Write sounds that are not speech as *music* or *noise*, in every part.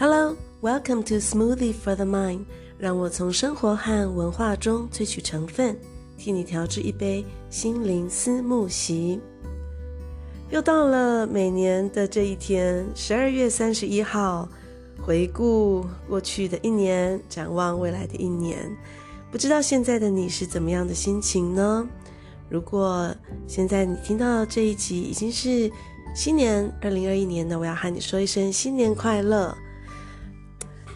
Hello, welcome to Smoothie for the Mind。让我从生活和文化中萃取成分，替你调制一杯心灵思慕席。又到了每年的这一天，十二月三十一号，回顾过去的一年，展望未来的一年。不知道现在的你是怎么样的心情呢？如果现在你听到这一集已经是新年二零二一年，那我要和你说一声新年快乐。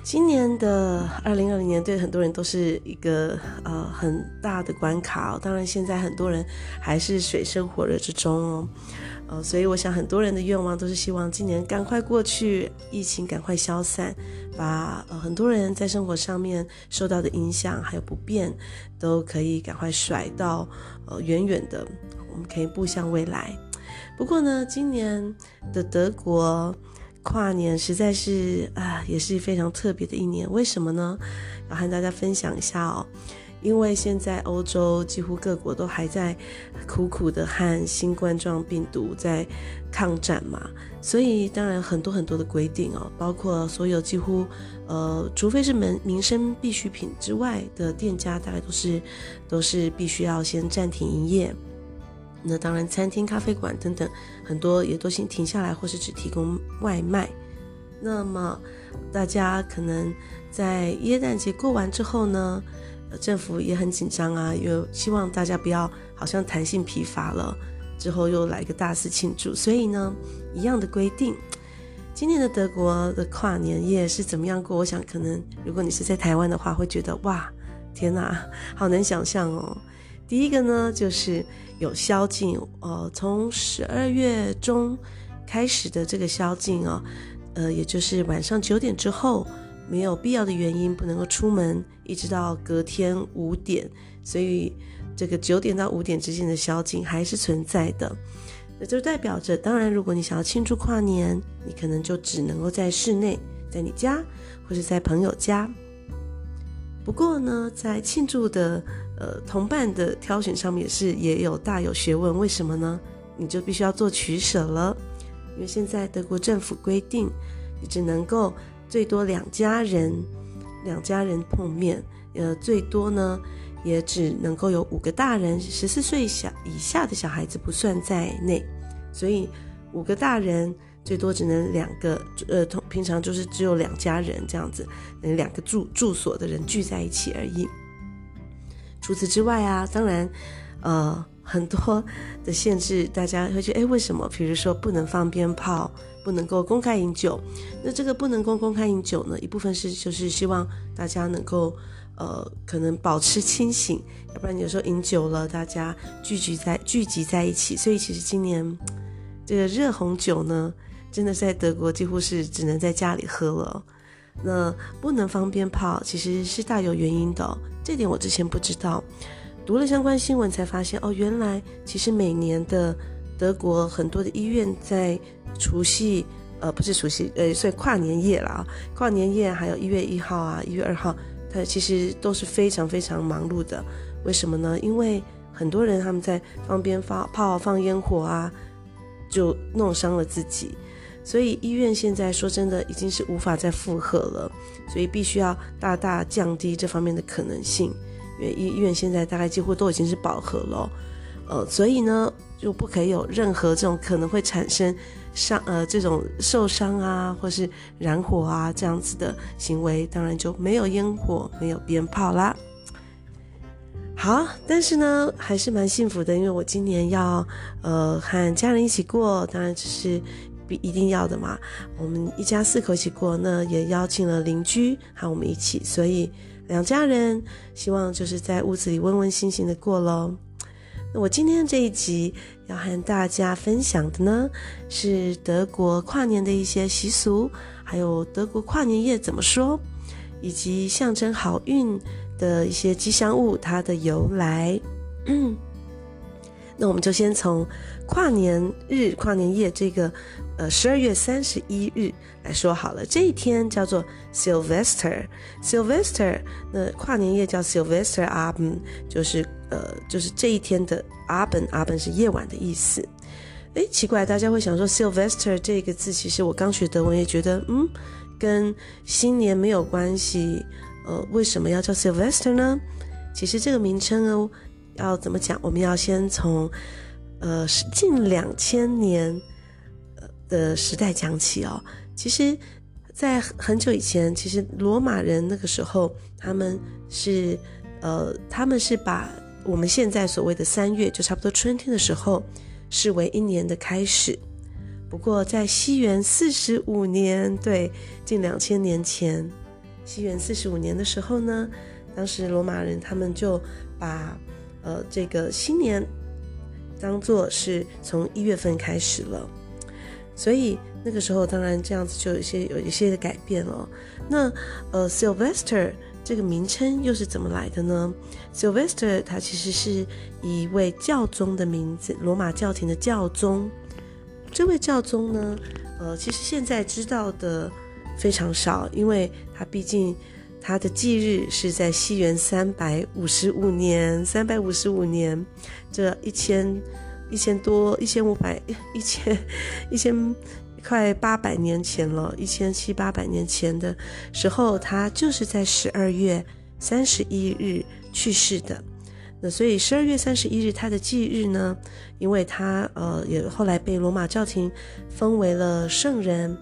今年的二零二零年对很多人都是一个呃很大的关卡哦。当然，现在很多人还是水深火热之中哦。呃，所以我想很多人的愿望都是希望今年赶快过去，疫情赶快消散，把呃很多人在生活上面受到的影响还有不便都可以赶快甩到呃远远的，我们可以步向未来。不过呢，今年的德国。跨年实在是啊，也是非常特别的一年。为什么呢？要和大家分享一下哦。因为现在欧洲几乎各国都还在苦苦的和新冠状病毒在抗战嘛，所以当然很多很多的规定哦，包括所有几乎呃，除非是民民生必需品之外的店家，大概都是都是必须要先暂停营业。那当然，餐厅、咖啡馆等等，很多也都先停下来，或是只提供外卖。那么，大家可能在耶诞节过完之后呢，政府也很紧张啊，又希望大家不要好像弹性疲乏了，之后又来个大肆庆祝。所以呢，一样的规定，今年的德国的跨年夜是怎么样过？我想，可能如果你是在台湾的话，会觉得哇，天哪，好难想象哦。第一个呢，就是有宵禁，呃，从十二月中开始的这个宵禁哦，呃，也就是晚上九点之后，没有必要的原因不能够出门，一直到隔天五点，所以这个九点到五点之间的宵禁还是存在的。那就代表着，当然，如果你想要庆祝跨年，你可能就只能够在室内，在你家或者在朋友家。不过呢，在庆祝的呃同伴的挑选上面也是也有大有学问。为什么呢？你就必须要做取舍了，因为现在德国政府规定，你只能够最多两家人，两家人碰面，呃，最多呢也只能够有五个大人，十四岁以下以下的小孩子不算在内，所以五个大人。最多只能两个，呃，同平常就是只有两家人这样子，两个住住所的人聚在一起而已。除此之外啊，当然，呃，很多的限制，大家会觉得，诶，为什么？比如说不能放鞭炮，不能够公开饮酒。那这个不能够公开饮酒呢，一部分是就是希望大家能够，呃，可能保持清醒，要不然有时候饮酒了，大家聚集在聚集在一起。所以其实今年这个热红酒呢。真的在德国几乎是只能在家里喝了，那不能放鞭炮，其实是大有原因的。这点我之前不知道，读了相关新闻才发现哦，原来其实每年的德国很多的医院在除夕，呃，不是除夕，呃，所以跨年夜啦，跨年夜还有一月一号啊，一月二号，它其实都是非常非常忙碌的。为什么呢？因为很多人他们在放鞭炮、放烟火啊，就弄伤了自己。所以医院现在说真的已经是无法再负荷了，所以必须要大大降低这方面的可能性。因为医院现在大概几乎都已经是饱和了，呃，所以呢就不可以有任何这种可能会产生伤呃这种受伤啊或是燃火啊这样子的行为，当然就没有烟火，没有鞭炮啦。好，但是呢还是蛮幸福的，因为我今年要呃和家人一起过，当然只是。必一定要的嘛，我们一家四口一起过，那也邀请了邻居和我们一起，所以两家人希望就是在屋子里温温馨馨的过喽。那我今天这一集要和大家分享的呢，是德国跨年的一些习俗，还有德国跨年夜怎么说，以及象征好运的一些吉祥物它的由来。嗯，那我们就先从跨年日、跨年夜这个。呃，十二月三十一日来说好了，这一天叫做 Silvester。Silvester，那跨年夜叫 Silvester Abend，就是呃，就是这一天的 Abend，Abend 是夜晚的意思。诶，奇怪，大家会想说 Silvester 这个字，其实我刚学德文也觉得，嗯，跟新年没有关系。呃，为什么要叫 Sylvester 呢？其实这个名称哦，要怎么讲？我们要先从呃近两千年的时代讲起哦。其实，在很久以前，其实罗马人那个时候，他们是呃，他们是把我们现在所谓的三月，就差不多春天的时候，视为一年的开始。不过，在西元四十五年，对，近两千年前，西元四十五年的时候呢，当时罗马人他们就把呃这个新年当作是从一月份开始了，所以那个时候当然这样子就有一些有一些的改变了。那呃，Sylvester 这个名称又是怎么来的呢？Sylvester 他其实是一位教宗的名字，罗马教廷的教宗。这位教宗呢，呃，其实现在知道的非常少，因为他毕竟他的忌日是在西元三百五十五年，三百五十五年，这一千一千多一千五百 *laughs* 一千一千快八百年前了，一千七八百年前的时候，他就是在十二月三十一日去世的。那所以十二月三十一日他的忌日呢，因为他呃也后来被罗马教廷封为了圣人，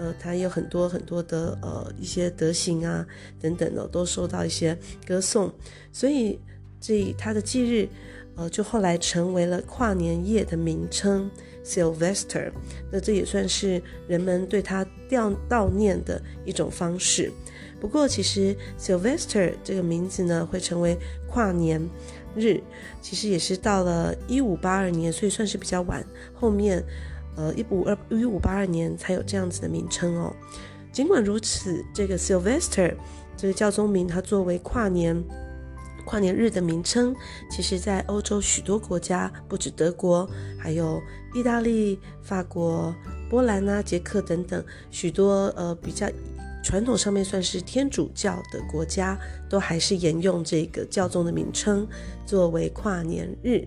呃他有很多很多的呃一些德行啊等等的都受到一些歌颂，所以这他的忌日呃就后来成为了跨年夜的名称 Sylvester，那这也算是人们对他悼悼念的一种方式。不过其实 Sylvester 这个名字呢会成为跨年。日其实也是到了一五八二年，所以算是比较晚。后面，呃，一五二一五八二年才有这样子的名称哦。尽管如此，这个 Sylvester 这个教宗名，它作为跨年跨年日的名称，其实在欧洲许多国家，不止德国，还有意大利、法国、波兰啊、捷克等等许多呃比较。传统上面算是天主教的国家，都还是沿用这个教宗的名称作为跨年日。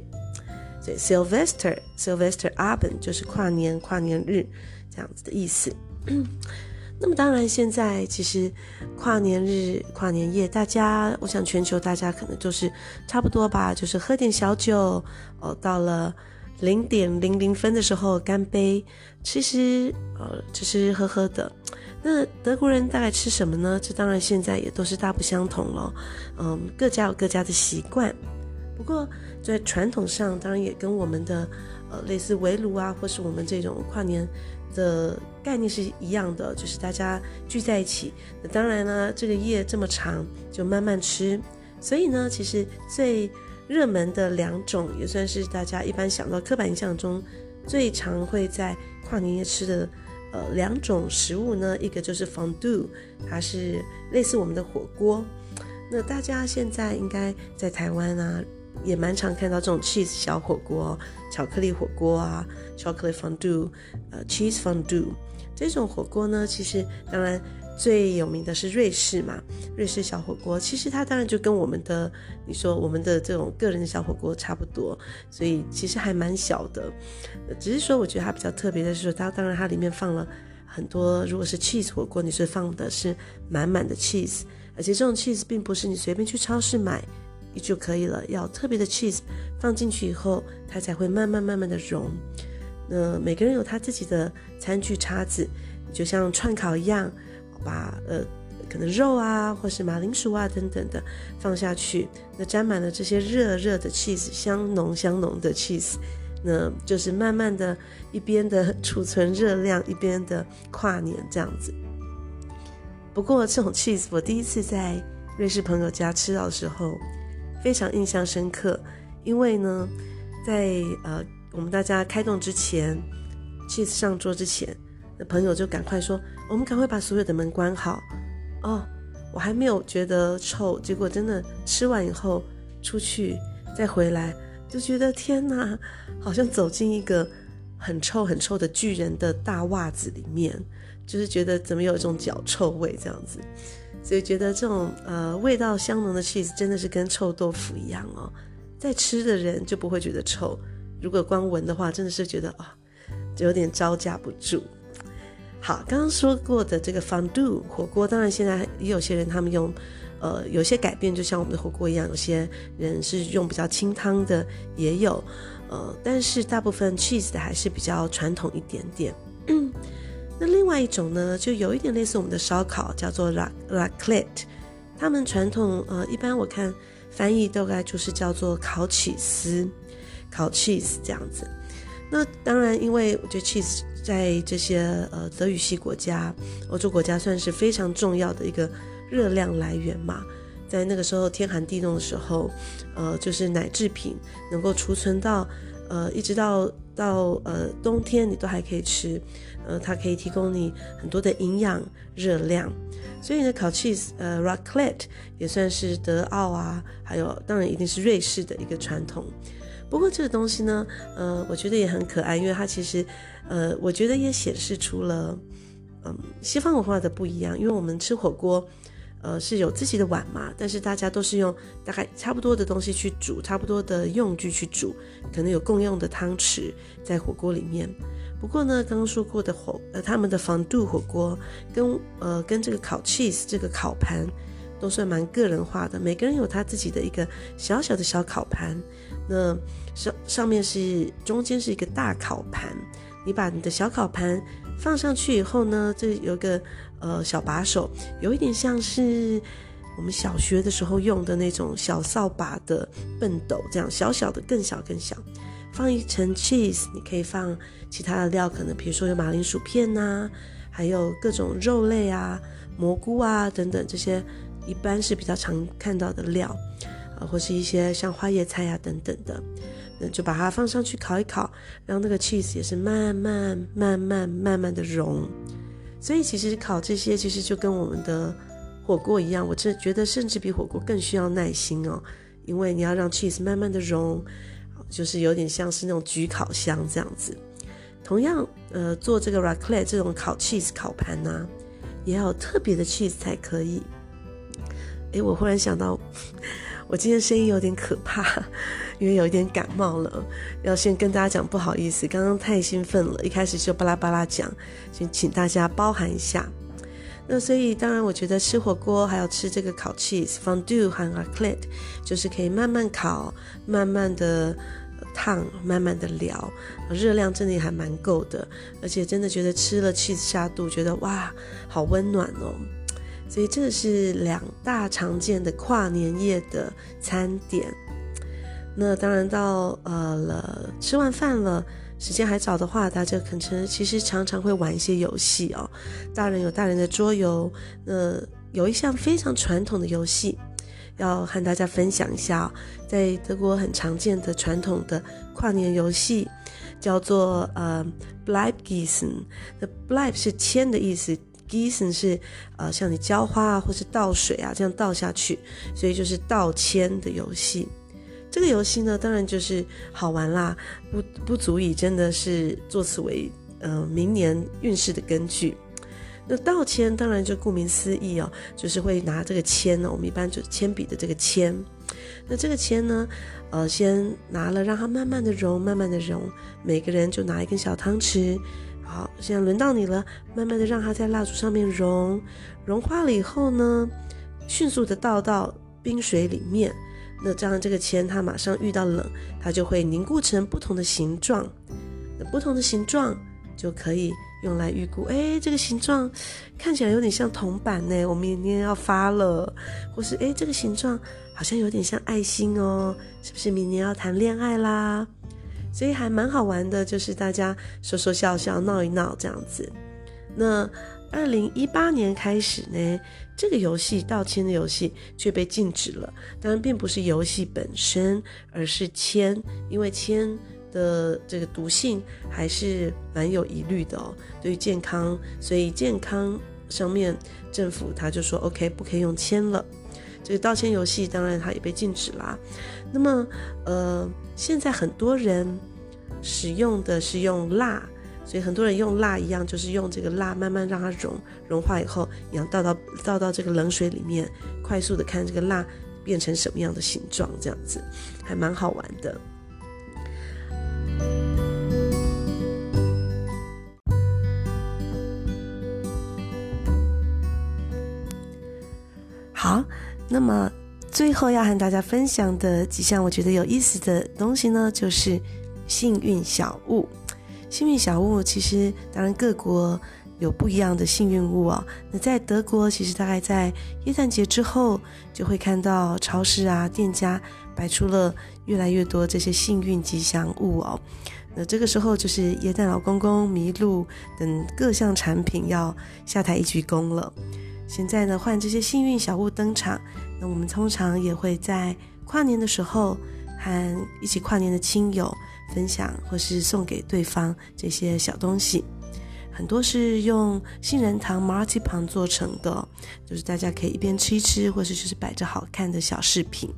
所以 Sylvester Sylvester Abend 就是跨年跨年日这样子的意思。*clears throat* 那么当然，现在其实跨年日跨年夜，大家我想全球大家可能就是差不多吧，就是喝点小酒哦，到了零点零零分的时候干杯，其实呃吃吃喝喝的。那德国人大概吃什么呢？这当然现在也都是大不相同了，嗯，各家有各家的习惯。不过在传统上，当然也跟我们的呃类似围炉啊，或是我们这种跨年的概念是一样的，就是大家聚在一起。那当然呢，这个夜这么长，就慢慢吃。所以呢，其实最热门的两种，也算是大家一般想到刻板印象中最常会在跨年夜吃的。呃，两种食物呢，一个就是 fondue，它是类似我们的火锅。那大家现在应该在台湾啊，也蛮常看到这种 cheese 小火锅、巧克力火锅啊，chocolate fondue，呃，cheese fondue。这种火锅呢，其实当然。最有名的是瑞士嘛，瑞士小火锅，其实它当然就跟我们的你说我们的这种个人的小火锅差不多，所以其实还蛮小的。只是说我觉得它比较特别的是说，它当然它里面放了很多，如果是 cheese 火锅，你是放的是满满的 cheese，而且这种 cheese 并不是你随便去超市买就可以了，要特别的 cheese 放进去以后，它才会慢慢慢慢的融。那每个人有他自己的餐具叉子，就像串烤一样。把呃，可能肉啊，或是马铃薯啊等等的放下去，那沾满了这些热热的 cheese，香浓香浓的 cheese，那就是慢慢的一边的储存热量，一边的跨年这样子。不过这种 cheese 我第一次在瑞士朋友家吃到的时候，非常印象深刻，因为呢，在呃我们大家开动之前，cheese 上桌之前。那朋友就赶快说：“我们赶快把所有的门关好。”哦，我还没有觉得臭，结果真的吃完以后出去再回来，就觉得天哪，好像走进一个很臭很臭的巨人的大袜子里面，就是觉得怎么有一种脚臭味这样子，所以觉得这种呃味道香浓的 cheese 真的是跟臭豆腐一样哦，在吃的人就不会觉得臭，如果光闻的话，真的是觉得啊，就有点招架不住。好，刚刚说过的这个 fondue 火锅，当然现在也有些人他们用，呃，有些改变，就像我们的火锅一样，有些人是用比较清汤的，也有，呃，但是大部分 cheese 的还是比较传统一点点。那另外一种呢，就有一点类似我们的烧烤，叫做 la c l e t 他们传统呃，一般我看翻译大概就是叫做烤起司，烤 cheese 这样子。那当然，因为我觉得 cheese 在这些呃德语系国家、欧洲国家算是非常重要的一个热量来源嘛。在那个时候天寒地冻的时候，呃，就是奶制品能够储存到呃一直到到呃冬天你都还可以吃，呃，它可以提供你很多的营养热量。所以呢，烤 cheese 呃 raclette 也算是德奥啊，还有当然一定是瑞士的一个传统。不过这个东西呢，呃，我觉得也很可爱，因为它其实，呃，我觉得也显示出了，嗯，西方文化的不一样。因为我们吃火锅，呃，是有自己的碗嘛，但是大家都是用大概差不多的东西去煮，差不多的用具去煮，可能有共用的汤匙在火锅里面。不过呢，刚刚说过的火，呃，他们的防度火锅跟呃跟这个烤 cheese 这个烤盘都算蛮个人化的，每个人有他自己的一个小小的小烤盘。那上上面是中间是一个大烤盘，你把你的小烤盘放上去以后呢，这有个呃小把手，有一点像是我们小学的时候用的那种小扫把的畚斗，这样小小的，更小更小，放一层 cheese，你可以放其他的料，可能比如说有马铃薯片呐、啊，还有各种肉类啊、蘑菇啊等等，这些一般是比较常看到的料。或是一些像花椰菜呀、啊、等等的，就把它放上去烤一烤，让那个 cheese 也是慢慢、慢慢、慢慢的融。所以其实烤这些其实就跟我们的火锅一样，我真觉得甚至比火锅更需要耐心哦，因为你要让 cheese 慢慢的融，就是有点像是那种焗烤箱这样子。同样，呃，做这个 raclette 这种烤 cheese 烤盘呢、也要有特别的 cheese 才可以。诶，我忽然想到。*laughs* 我今天声音有点可怕，因为有一点感冒了，要先跟大家讲不好意思，刚刚太兴奋了，一开始就巴拉巴拉讲，就请大家包涵一下。那所以当然，我觉得吃火锅还有吃这个烤 cheese fondue 和 a c l e t 就是可以慢慢烤，慢慢的烫，慢慢的聊，热量真的还蛮够的，而且真的觉得吃了 cheese 下肚，觉得哇，好温暖哦。所以这是两大常见的跨年夜的餐点。那当然到呃了吃完饭了，时间还早的话，大家可能其实常常会玩一些游戏哦。大人有大人的桌游，那有一项非常传统的游戏要和大家分享一下哦，在德国很常见的传统的跨年游戏叫做呃 Bleibgießen。那 Bleib 是签的意思。Gießen 是呃，像你浇花啊，或是倒水啊，这样倒下去，所以就是倒签的游戏。这个游戏呢，当然就是好玩啦，不不足以真的是作此为呃明年运势的根据。那倒签当然就顾名思义哦，就是会拿这个签呢，我们一般就是铅笔的这个签。那这个签呢，呃，先拿了，让它慢慢的融，慢慢的融，每个人就拿一根小汤匙。好，现在轮到你了，慢慢的让它在蜡烛上面融，融化了以后呢，迅速的倒到冰水里面。那这样这个签它马上遇到冷，它就会凝固成不同的形状。那不同的形状就可以用来预估，哎，这个形状看起来有点像铜板呢，我明年要发了。或是哎，这个形状好像有点像爱心哦，是不是明年要谈恋爱啦？所以还蛮好玩的，就是大家说说笑笑、闹一闹这样子。那二零一八年开始呢，这个游戏倒签的游戏却被禁止了。当然，并不是游戏本身，而是签，因为签的这个毒性还是蛮有疑虑的哦，对于健康。所以健康上面政府他就说 OK，不可以用签了。这个倒签游戏当然它也被禁止啦。那么，呃。现在很多人使用的是用蜡，所以很多人用蜡一样就是用这个蜡慢慢让它融融化以后然后倒到倒到这个冷水里面快速的看这个蜡变成什么样的形状这样子还蛮好玩的。好那么最后要和大家分享的几项我觉得有意思的东西呢就是幸运小物。幸运小物其实当然各国有不一样的幸运物哦。那在德国，其实大概在耶诞节之后，就会看到超市啊、店家摆出了越来越多这些幸运吉祥物哦。那这个时候就是耶诞老公公、麋鹿等各项产品要下台一鞠躬了。现在呢，换这些幸运小物登场。那我们通常也会在跨年的时候和一起跨年的亲友分享，或是送给对方这些小东西。很多是用杏仁糖马卡龙做成的，就是大家可以一边吃一吃，或是就是摆着好看的小饰品。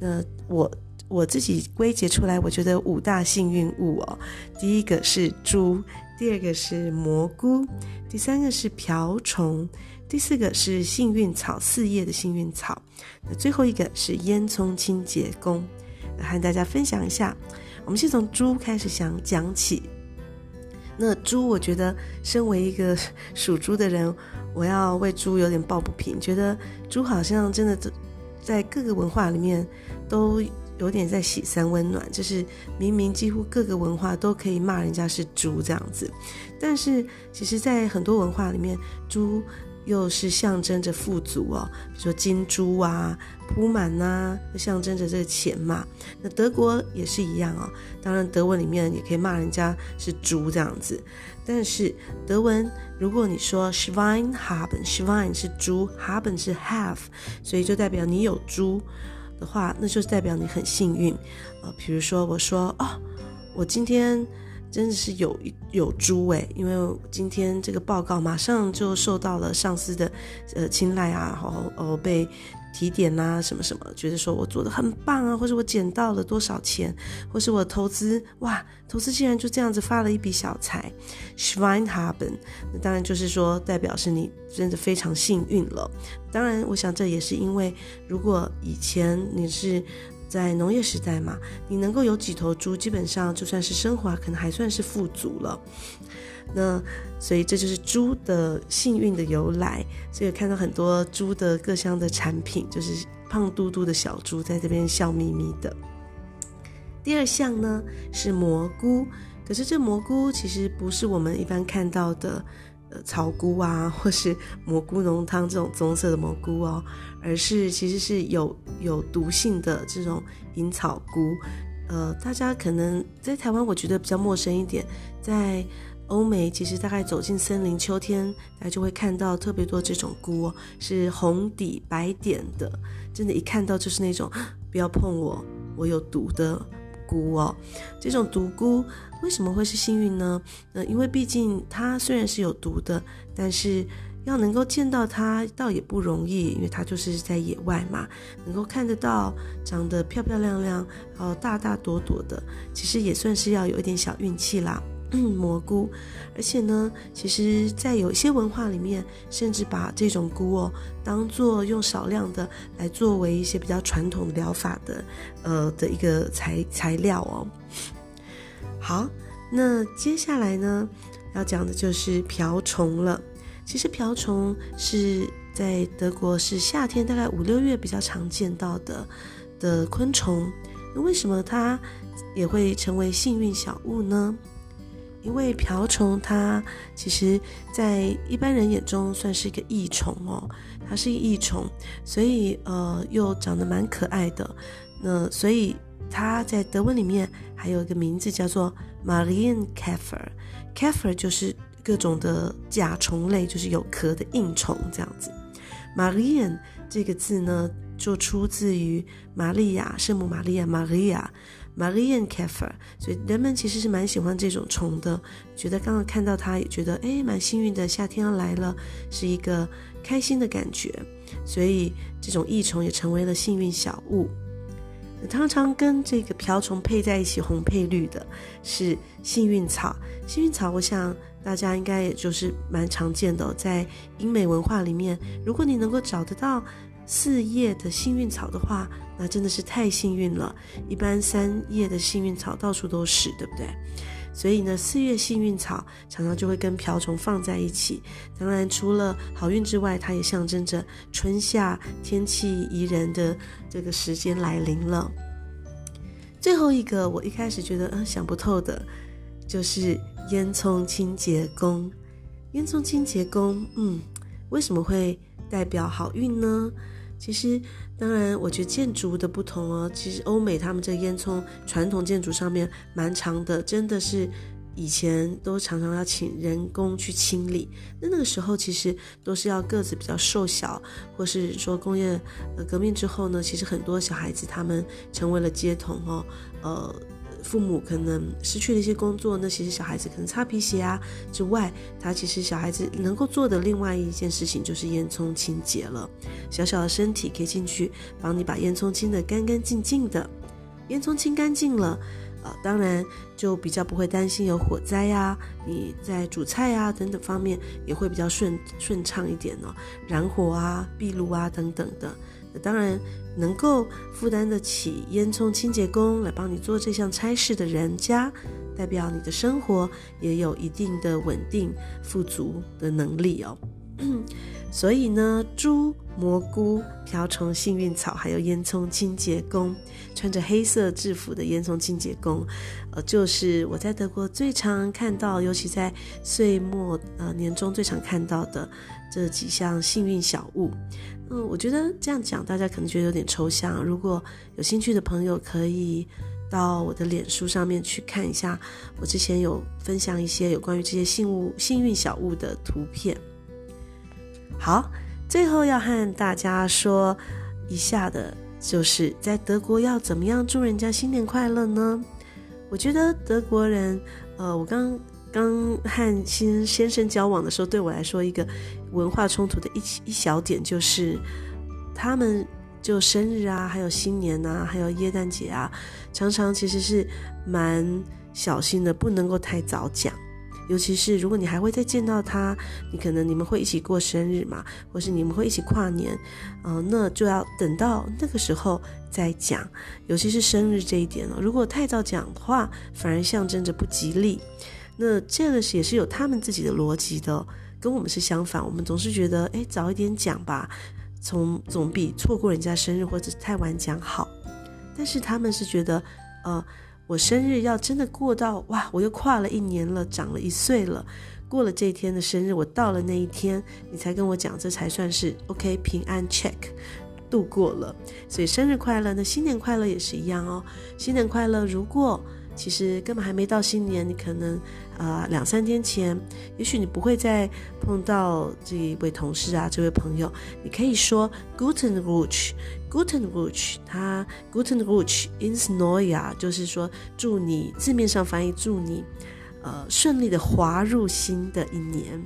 那我我自己归结出来，我觉得五大幸运物哦。第一个是猪，第二个是蘑菇，第三个是瓢虫。第四个是幸运草，四叶的幸运草。那最后一个是烟囱清洁工。来和大家分享一下，我们先从猪开始想讲起。那猪，我觉得身为一个属猪的人，我要为猪有点抱不平，觉得猪好像真的在各个文化里面都有点在洗三温暖，就是明明几乎各个文化都可以骂人家是猪这样子，但是其实，在很多文化里面，猪。又是象征着富足哦，比如说金珠啊铺满呐，就象征着这个钱嘛。那德国也是一样哦，当然德文里面也可以骂人家是猪这样子。但是德文如果你说 Schwein haben，Schwein 是猪，haben 是 have，所以就代表你有猪的话，那就是代表你很幸运。呃，比如说我说哦，我今天。真的是有有猪诶，因为今天这个报告马上就受到了上司的呃青睐啊，然后哦被提点啊什么什么，觉得说我做的很棒啊，或是我捡到了多少钱，或是我投资哇，投资竟然就这样子发了一笔小财，Schwein haben，那当然就是说代表是你真的非常幸运了。当然，我想这也是因为如果以前你是。在农业时代嘛，你能够有几头猪，基本上就算是生活，可能还算是富足了。那所以这就是猪的幸运的由来。所以看到很多猪的各项的产品，就是胖嘟嘟的小猪在这边笑眯眯的。第二项呢是蘑菇，可是这蘑菇其实不是我们一般看到的。呃，草菇啊，或是蘑菇浓汤这种棕色的蘑菇哦，而是其实是有有毒性的这种银草菇。呃，大家可能在台湾我觉得比较陌生一点，在欧美其实大概走进森林，秋天大家就会看到特别多这种菇哦，是红底白点的，真的，一看到就是那种 *gasps* 不要碰我，我有毒的菇哦，这种毒菇。为什么会是幸运呢？呃，因为毕竟它虽然是有毒的，但是要能够见到它倒也不容易，因为它就是在野外嘛，能够看得到，长得漂漂亮亮，然后大大朵朵的，其实也算是要有一点小运气啦。*clears throat* 蘑菇，而且呢，其实，在有一些文化里面，甚至把这种菇哦，当做用少量的来作为一些比较传统的疗法的，呃的一个材材料哦。好，那接下来呢，要讲的就是瓢虫了。其实瓢虫是在德国是夏天大概五六月比较常见到的的昆虫。那为什么它也会成为幸运小物呢？因为瓢虫它其实，在一般人眼中算是一个益虫哦，它是一个益虫，所以呃又长得蛮可爱的。那所以。它在德文里面还有一个名字叫做 Marienkäfer，Käfer 就是各种的甲虫类，就是有壳的硬虫这样子。Marien 这个字呢，就出自于玛利亚，圣母玛利亚，Maria，Marienkäfer，所以人们其实是蛮喜欢这种虫的，觉得刚刚看到它也觉得诶蛮幸运的，夏天要来了，是一个开心的感觉，所以这种益虫也成为了幸运小物。常常跟这个瓢虫配在一起，红配绿的是幸运草。幸运草，我想大家应该也就是蛮常见的，在英美文化里面，如果你能够找得到四叶的幸运草的话，那真的是太幸运了。一般三叶的幸运草到处都是，对不对？所以呢，四月幸运草常常就会跟瓢虫放在一起。当然，除了好运之外，它也象征着春夏天气宜人的这个时间来临了。最后一个，我一开始觉得嗯想不透的，就是烟囱清洁工。烟囱清洁工，嗯，为什么会代表好运呢？其实，当然，我觉得建筑的不同哦。其实欧美他们这烟囱传统建筑上面蛮长的，真的是以前都常常要请人工去清理。那那个时候其实都是要个子比较瘦小，或是说工业革命之后呢，其实很多小孩子他们成为了街童哦，呃。父母可能失去了一些工作，那其实小孩子可能擦皮鞋啊之外，他其实小孩子能够做的另外一件事情就是烟囱清洁了。小小的身体可以进去帮你把烟囱清得干干净净的，烟囱清干净了，呃，当然就比较不会担心有火灾呀，你在煮菜啊等等方面也会比较顺顺畅一点哦，燃火啊、壁炉啊等等的。当然，能够负担得起烟囱清洁工来帮你做这项差事的人家，代表你的生活也有一定的稳定、富足的能力哦。*clears throat* 所以呢，猪、蘑菇、瓢虫、幸运草，还有烟囱清洁工，穿着黑色制服的烟囱清洁工，呃，就是我在德国最常看到，尤其在岁末呃年终最常看到的这几项幸运小物。嗯，我觉得这样讲大家可能觉得有点抽象。如果有兴趣的朋友，可以到我的脸书上面去看一下，我之前有分享一些有关于这些幸物、幸运小物的图片。好，最后要和大家说一下的，就是在德国要怎么样祝人家新年快乐呢？我觉得德国人，呃，我刚。刚和新先生交往的时候，对我来说一个文化冲突的一一小点就是，他们就生日啊，还有新年啊，还有耶诞节啊，常常其实是蛮小心的，不能够太早讲。尤其是如果你还会再见到他，你可能你们会一起过生日嘛，或是你们会一起跨年，嗯、那就要等到那个时候再讲。尤其是生日这一点了，如果太早讲的话，反而象征着不吉利。那这个也是有他们自己的逻辑的，跟我们是相反。我们总是觉得，哎，早一点讲吧，从总比错过人家生日或者太晚讲好。但是他们是觉得，呃，我生日要真的过到，哇，我又跨了一年了，长了一岁了，过了这一天的生日，我到了那一天，你才跟我讲，这才算是 OK，平安 check 度过了。所以生日快乐，那新年快乐也是一样哦。新年快乐，如果。其实根本还没到新年，你可能啊、呃、两三天前，也许你不会再碰到这一位同事啊，这位朋友，你可以说 Guten Rutsch，Guten Rutsch，他 Guten Rutsch ins Neue”，就是说祝你字面上翻译祝你呃顺利的滑入新的一年。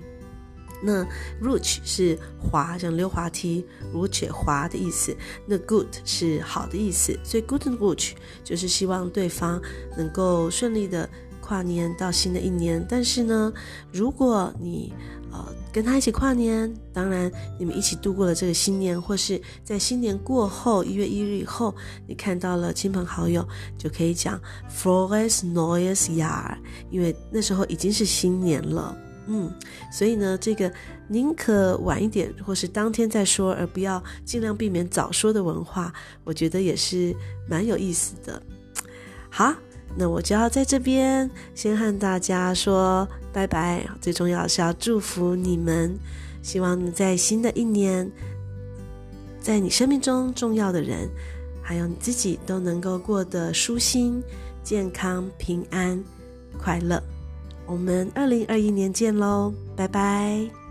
那 roach 是滑，像溜滑梯，Rutsch 滑的意思。那 Good 是好的意思，所以 good and roach 就是希望对方能够顺利的跨年到新的一年。但是呢，如果你呃跟他一起跨年，当然你们一起度过了这个新年，或是在新年过后一月一日以后，你看到了亲朋好友，就可以讲 Frohes neues Jahr，因为那时候已经是新年了。嗯，所以呢，这个宁可晚一点，或是当天再说，而不要尽量避免早说的文化，我觉得也是蛮有意思的。好，那我就要在这边先和大家说拜拜。最重要是要祝福你们，希望你在新的一年，在你生命中重要的人，还有你自己都能够过得舒心、健康、平安、快乐。我们二零二一年见喽，拜拜。